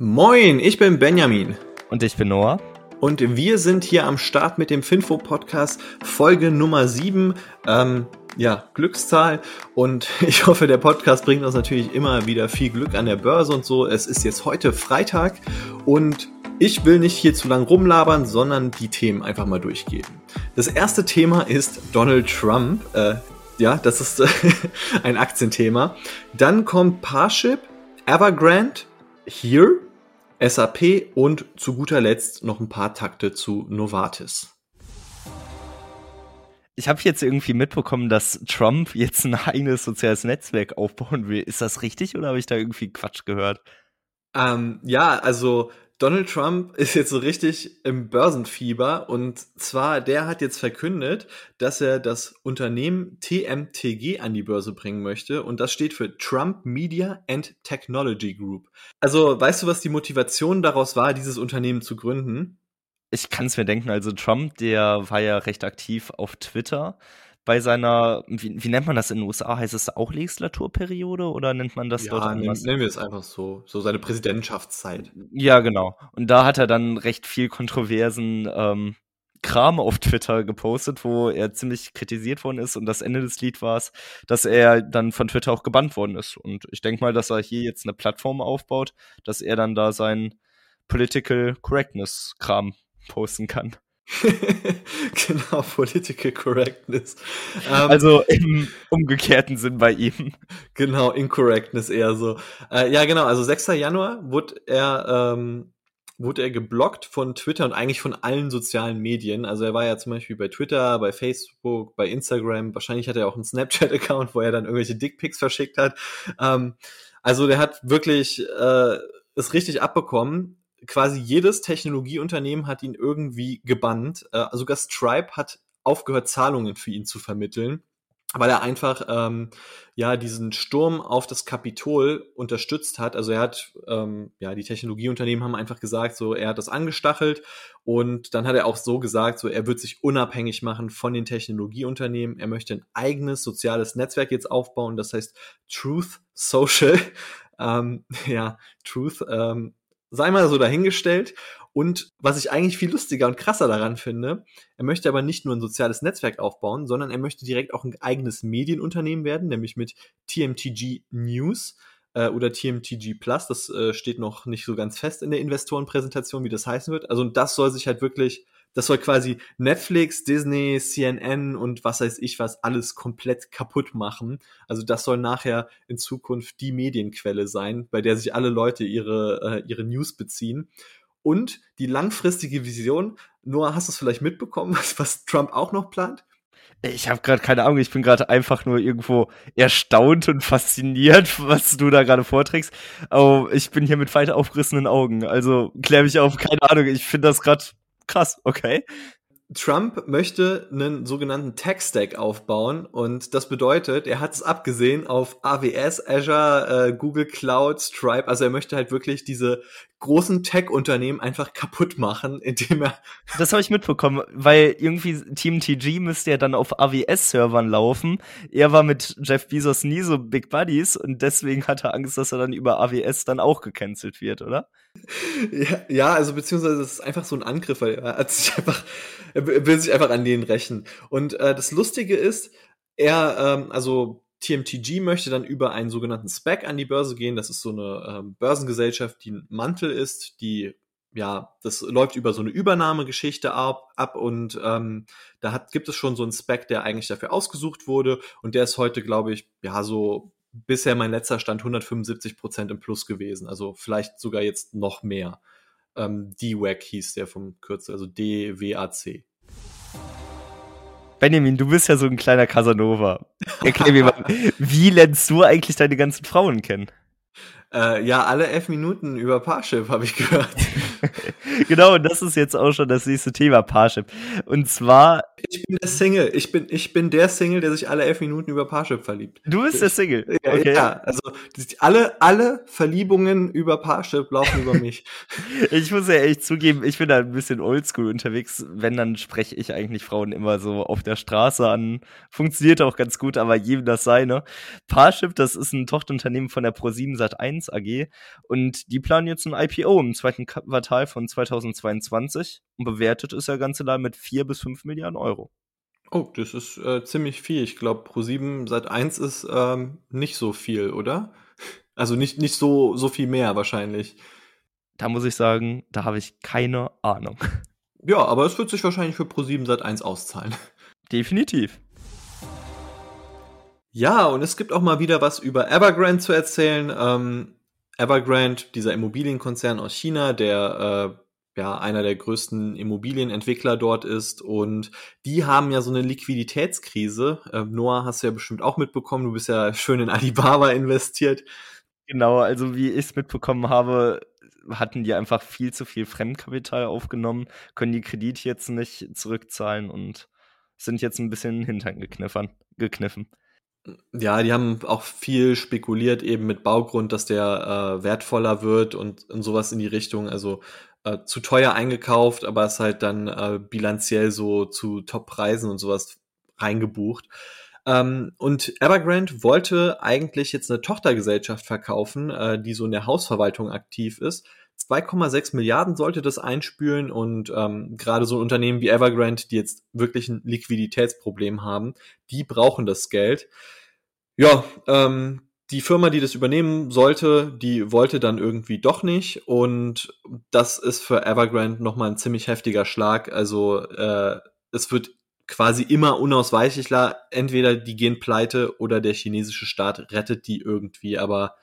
Moin, ich bin Benjamin. Und ich bin Noah. Und wir sind hier am Start mit dem Finfo-Podcast, Folge Nummer 7. Ähm, ja, Glückszahl. Und ich hoffe, der Podcast bringt uns natürlich immer wieder viel Glück an der Börse und so. Es ist jetzt heute Freitag und ich will nicht hier zu lang rumlabern, sondern die Themen einfach mal durchgehen. Das erste Thema ist Donald Trump. Äh, ja, das ist ein Aktienthema. Dann kommt Parship, Evergrande, Here, SAP und zu guter Letzt noch ein paar Takte zu Novartis. Ich habe jetzt irgendwie mitbekommen, dass Trump jetzt ein eigenes soziales Netzwerk aufbauen will. Ist das richtig oder habe ich da irgendwie Quatsch gehört? Ähm, ja, also Donald Trump ist jetzt so richtig im Börsenfieber und zwar der hat jetzt verkündet, dass er das Unternehmen TMTG an die Börse bringen möchte und das steht für Trump Media and Technology Group. Also weißt du, was die Motivation daraus war, dieses Unternehmen zu gründen? Ich kann es mir denken, also Trump, der war ja recht aktiv auf Twitter bei seiner, wie, wie, nennt man das in den USA? Heißt es auch Legislaturperiode oder nennt man das ja, dort anders? Nennen wir es einfach so, so seine Präsidentschaftszeit. Ja, genau. Und da hat er dann recht viel kontroversen ähm, Kram auf Twitter gepostet, wo er ziemlich kritisiert worden ist und das Ende des Lied war es, dass er dann von Twitter auch gebannt worden ist. Und ich denke mal, dass er hier jetzt eine Plattform aufbaut, dass er dann da sein Political Correctness Kram posten kann. genau, Political Correctness. Ähm, also im umgekehrten Sinn bei ihm. Genau, Incorrectness eher so. Äh, ja, genau, also 6. Januar wurde er, ähm, wurde er geblockt von Twitter und eigentlich von allen sozialen Medien. Also er war ja zum Beispiel bei Twitter, bei Facebook, bei Instagram. Wahrscheinlich hat er auch einen Snapchat-Account, wo er dann irgendwelche Dickpics verschickt hat. Ähm, also der hat wirklich äh, es richtig abbekommen quasi jedes Technologieunternehmen hat ihn irgendwie gebannt. Äh, sogar Stripe hat aufgehört, Zahlungen für ihn zu vermitteln, weil er einfach ähm, ja diesen Sturm auf das Kapitol unterstützt hat. Also er hat ähm, ja die Technologieunternehmen haben einfach gesagt, so er hat das angestachelt und dann hat er auch so gesagt, so er wird sich unabhängig machen von den Technologieunternehmen. Er möchte ein eigenes soziales Netzwerk jetzt aufbauen, das heißt Truth Social. ähm, ja, Truth. Ähm, sei mal so dahingestellt. Und was ich eigentlich viel lustiger und krasser daran finde, er möchte aber nicht nur ein soziales Netzwerk aufbauen, sondern er möchte direkt auch ein eigenes Medienunternehmen werden, nämlich mit TMTG News äh, oder TMTG Plus. Das äh, steht noch nicht so ganz fest in der Investorenpräsentation, wie das heißen wird. Also das soll sich halt wirklich das soll quasi Netflix, Disney, CNN und was weiß ich was alles komplett kaputt machen. Also das soll nachher in Zukunft die Medienquelle sein, bei der sich alle Leute ihre, äh, ihre News beziehen. Und die langfristige Vision, Noah, hast du es vielleicht mitbekommen, was, was Trump auch noch plant? Ich habe gerade keine Ahnung, ich bin gerade einfach nur irgendwo erstaunt und fasziniert, was du da gerade vorträgst. Aber ich bin hier mit weit aufgerissenen Augen. Also klär mich auf, keine Ahnung. Ich finde das gerade krass, okay. Trump möchte einen sogenannten Tech-Stack aufbauen und das bedeutet, er hat es abgesehen auf AWS, Azure, äh, Google Cloud, Stripe. Also er möchte halt wirklich diese großen Tech-Unternehmen einfach kaputt machen, indem er. Das habe ich mitbekommen, weil irgendwie Team TG müsste ja dann auf AWS-Servern laufen. Er war mit Jeff Bezos nie so Big Buddies und deswegen hat er Angst, dass er dann über AWS dann auch gecancelt wird, oder? Ja, also beziehungsweise das ist einfach so ein Angriff, weil er hat sich einfach, er will sich einfach an denen rächen. Und äh, das Lustige ist, er, ähm, also TMTG möchte dann über einen sogenannten SPAC an die Börse gehen. Das ist so eine ähm, Börsengesellschaft, die ein Mantel ist, die ja, das läuft über so eine Übernahmegeschichte ab, ab und ähm, da hat, gibt es schon so einen Spec, der eigentlich dafür ausgesucht wurde und der ist heute, glaube ich, ja, so bisher mein letzter Stand 175 Prozent im Plus gewesen, also vielleicht sogar jetzt noch mehr. Ähm, DWAC hieß der vom Kürzel, also DWAC. Benjamin, du bist ja so ein kleiner Casanova. Erklär mir mal, wie lernst du eigentlich deine ganzen Frauen kennen? Äh, ja, alle elf Minuten über Parship habe ich gehört. genau, und das ist jetzt auch schon das nächste Thema, Parship. Und zwar. Ich bin der Single. Ich bin, ich bin der Single, der sich alle elf Minuten über Parship verliebt. Du bist der Single. Ja, okay. ja also alle, alle Verliebungen über Parship laufen über mich. Ich muss ja echt zugeben, ich bin da ein bisschen oldschool unterwegs. Wenn, dann spreche ich eigentlich Frauen immer so auf der Straße an. Funktioniert auch ganz gut, aber jedem das seine. Parship, das ist ein Tochterunternehmen von der Pro7 Sat1 Finanz AG. Und die planen jetzt ein IPO im zweiten Quartal von 2022 und bewertet ist der ganze da mit 4 bis 5 Milliarden Euro. Oh, das ist äh, ziemlich viel. Ich glaube, Pro7 seit 1 ist ähm, nicht so viel, oder? Also nicht, nicht so, so viel mehr wahrscheinlich. Da muss ich sagen, da habe ich keine Ahnung. Ja, aber es wird sich wahrscheinlich für Pro7 seit 1 auszahlen. Definitiv. Ja, und es gibt auch mal wieder was über Evergrande zu erzählen. Ähm, Evergrande, dieser Immobilienkonzern aus China, der äh, ja einer der größten Immobilienentwickler dort ist und die haben ja so eine Liquiditätskrise. Äh, Noah hast du ja bestimmt auch mitbekommen, du bist ja schön in Alibaba investiert. Genau, also wie ich es mitbekommen habe, hatten die einfach viel zu viel Fremdkapital aufgenommen, können die Kredite jetzt nicht zurückzahlen und sind jetzt ein bisschen Hintern gekniffen. Ja, die haben auch viel spekuliert eben mit Baugrund, dass der äh, wertvoller wird und, und sowas in die Richtung. Also äh, zu teuer eingekauft, aber es halt dann äh, bilanziell so zu Top-Preisen und sowas reingebucht. Ähm, und Evergrande wollte eigentlich jetzt eine Tochtergesellschaft verkaufen, äh, die so in der Hausverwaltung aktiv ist. 2,6 Milliarden sollte das einspülen und ähm, gerade so Unternehmen wie Evergrande, die jetzt wirklich ein Liquiditätsproblem haben, die brauchen das Geld. Ja, ähm, die Firma, die das übernehmen sollte, die wollte dann irgendwie doch nicht und das ist für Evergrande nochmal ein ziemlich heftiger Schlag. Also äh, es wird quasi immer unausweichlicher. Entweder die gehen pleite oder der chinesische Staat rettet die irgendwie, aber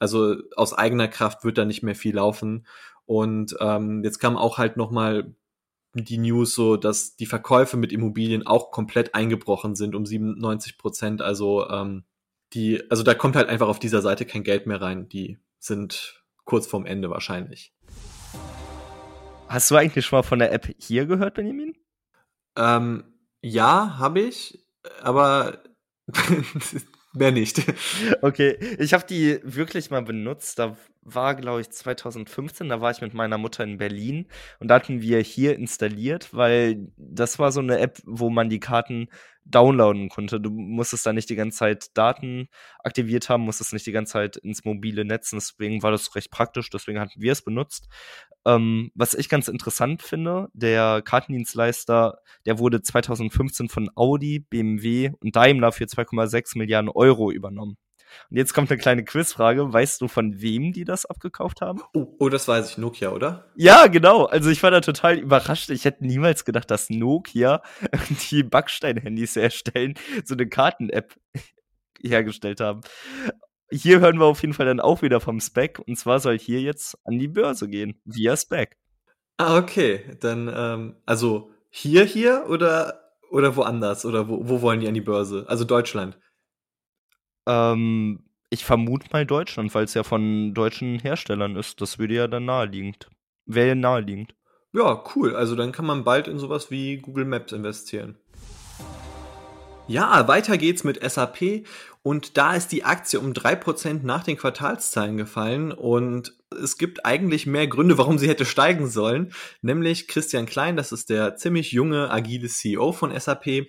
also aus eigener Kraft wird da nicht mehr viel laufen. Und ähm, jetzt kam auch halt noch mal die News so, dass die Verkäufe mit Immobilien auch komplett eingebrochen sind um 97 Prozent. Also ähm, die, also da kommt halt einfach auf dieser Seite kein Geld mehr rein. Die sind kurz vorm Ende wahrscheinlich. Hast du eigentlich schon mal von der App hier gehört, Benjamin? Ähm, ja, habe ich, aber mehr nicht. Okay, ich habe die wirklich mal benutzt. Da war, glaube ich, 2015, da war ich mit meiner Mutter in Berlin und da hatten wir hier installiert, weil das war so eine App, wo man die Karten downloaden konnte. Du musstest da nicht die ganze Zeit Daten aktiviert haben, musstest nicht die ganze Zeit ins mobile Netz. Deswegen war das recht praktisch, deswegen hatten wir es benutzt. Ähm, was ich ganz interessant finde, der Kartendienstleister, der wurde 2015 von Audi, BMW und Daimler für 2,6 Milliarden Euro übernommen. Und jetzt kommt eine kleine Quizfrage. Weißt du, von wem die das abgekauft haben? Oh, oh, das weiß ich. Nokia, oder? Ja, genau. Also ich war da total überrascht. Ich hätte niemals gedacht, dass Nokia die Backstein-Handys herstellen, so eine Karten-App hergestellt haben. Hier hören wir auf jeden Fall dann auch wieder vom Spec. Und zwar soll hier jetzt an die Börse gehen, via Spec. Ah, okay. Dann, ähm, also hier, hier oder, oder woanders? Oder wo, wo wollen die an die Börse? Also Deutschland. Ähm, ich vermute mal Deutschland, weil es ja von deutschen Herstellern ist. Das würde ja dann naheliegend. Wäre ja naheliegend. Ja, cool. Also dann kann man bald in sowas wie Google Maps investieren. Ja, weiter geht's mit SAP und da ist die Aktie um drei Prozent nach den Quartalszahlen gefallen. Und es gibt eigentlich mehr Gründe, warum sie hätte steigen sollen. Nämlich Christian Klein, das ist der ziemlich junge, agile CEO von SAP,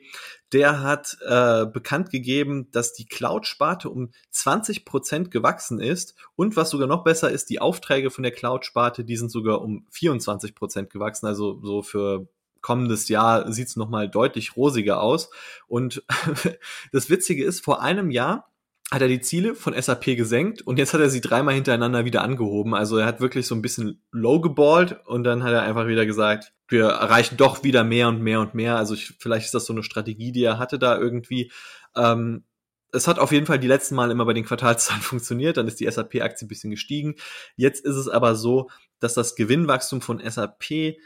der hat äh, bekannt gegeben, dass die Cloud-Sparte um 20 Prozent gewachsen ist. Und was sogar noch besser ist, die Aufträge von der Cloud-Sparte, die sind sogar um 24 Prozent gewachsen, also so für kommendes Jahr sieht es nochmal deutlich rosiger aus. Und das Witzige ist, vor einem Jahr hat er die Ziele von SAP gesenkt und jetzt hat er sie dreimal hintereinander wieder angehoben. Also er hat wirklich so ein bisschen low geballt und dann hat er einfach wieder gesagt, wir erreichen doch wieder mehr und mehr und mehr. Also ich, vielleicht ist das so eine Strategie, die er hatte da irgendwie. Ähm, es hat auf jeden Fall die letzten Mal immer bei den Quartalszahlen funktioniert, dann ist die SAP-Aktie ein bisschen gestiegen. Jetzt ist es aber so, dass das Gewinnwachstum von SAP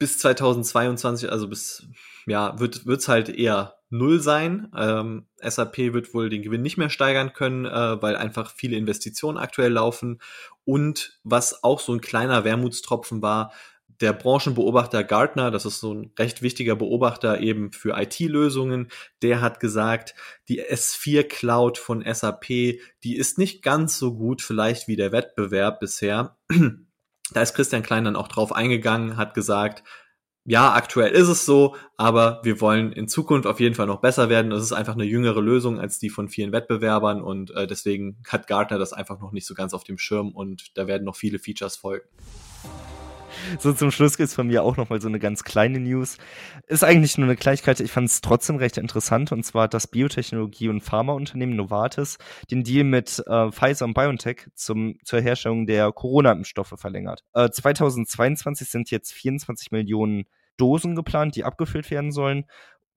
bis 2022, also bis, ja, wird es halt eher null sein. Ähm, SAP wird wohl den Gewinn nicht mehr steigern können, äh, weil einfach viele Investitionen aktuell laufen. Und was auch so ein kleiner Wermutstropfen war, der Branchenbeobachter Gartner, das ist so ein recht wichtiger Beobachter eben für IT-Lösungen, der hat gesagt, die S4 Cloud von SAP, die ist nicht ganz so gut vielleicht wie der Wettbewerb bisher. Da ist Christian Klein dann auch drauf eingegangen, hat gesagt, ja, aktuell ist es so, aber wir wollen in Zukunft auf jeden Fall noch besser werden. Es ist einfach eine jüngere Lösung als die von vielen Wettbewerbern und äh, deswegen hat Gartner das einfach noch nicht so ganz auf dem Schirm und da werden noch viele Features folgen. So zum Schluss gibt es von mir auch noch mal so eine ganz kleine News. Ist eigentlich nur eine Kleinigkeit, ich fand es trotzdem recht interessant und zwar das Biotechnologie- und Pharmaunternehmen Novartis den Deal mit äh, Pfizer und BioNTech zum, zur Herstellung der Corona-Impfstoffe verlängert. Äh, 2022 sind jetzt 24 Millionen Dosen geplant, die abgefüllt werden sollen.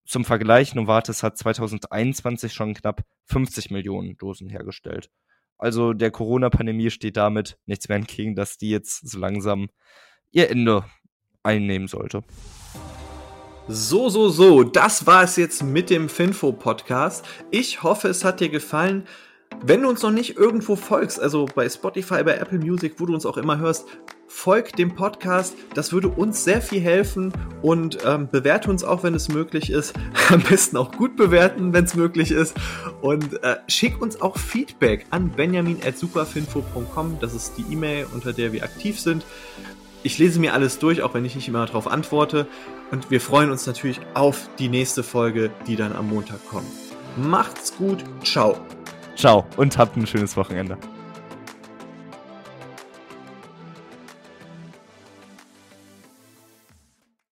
Zum Vergleich, Novartis hat 2021 schon knapp 50 Millionen Dosen hergestellt. Also der Corona-Pandemie steht damit nichts mehr entgegen, dass die jetzt so langsam ihr Ende einnehmen sollte. So, so, so, das war es jetzt mit dem Finfo-Podcast. Ich hoffe, es hat dir gefallen. Wenn du uns noch nicht irgendwo folgst, also bei Spotify, bei Apple Music, wo du uns auch immer hörst, folg dem Podcast. Das würde uns sehr viel helfen und ähm, bewerte uns auch, wenn es möglich ist. Am besten auch gut bewerten, wenn es möglich ist. Und äh, schick uns auch Feedback an benjamin.superfinfo.com. Das ist die E-Mail, unter der wir aktiv sind. Ich lese mir alles durch, auch wenn ich nicht immer darauf antworte. Und wir freuen uns natürlich auf die nächste Folge, die dann am Montag kommt. Macht's gut. Ciao. Ciao und habt ein schönes Wochenende.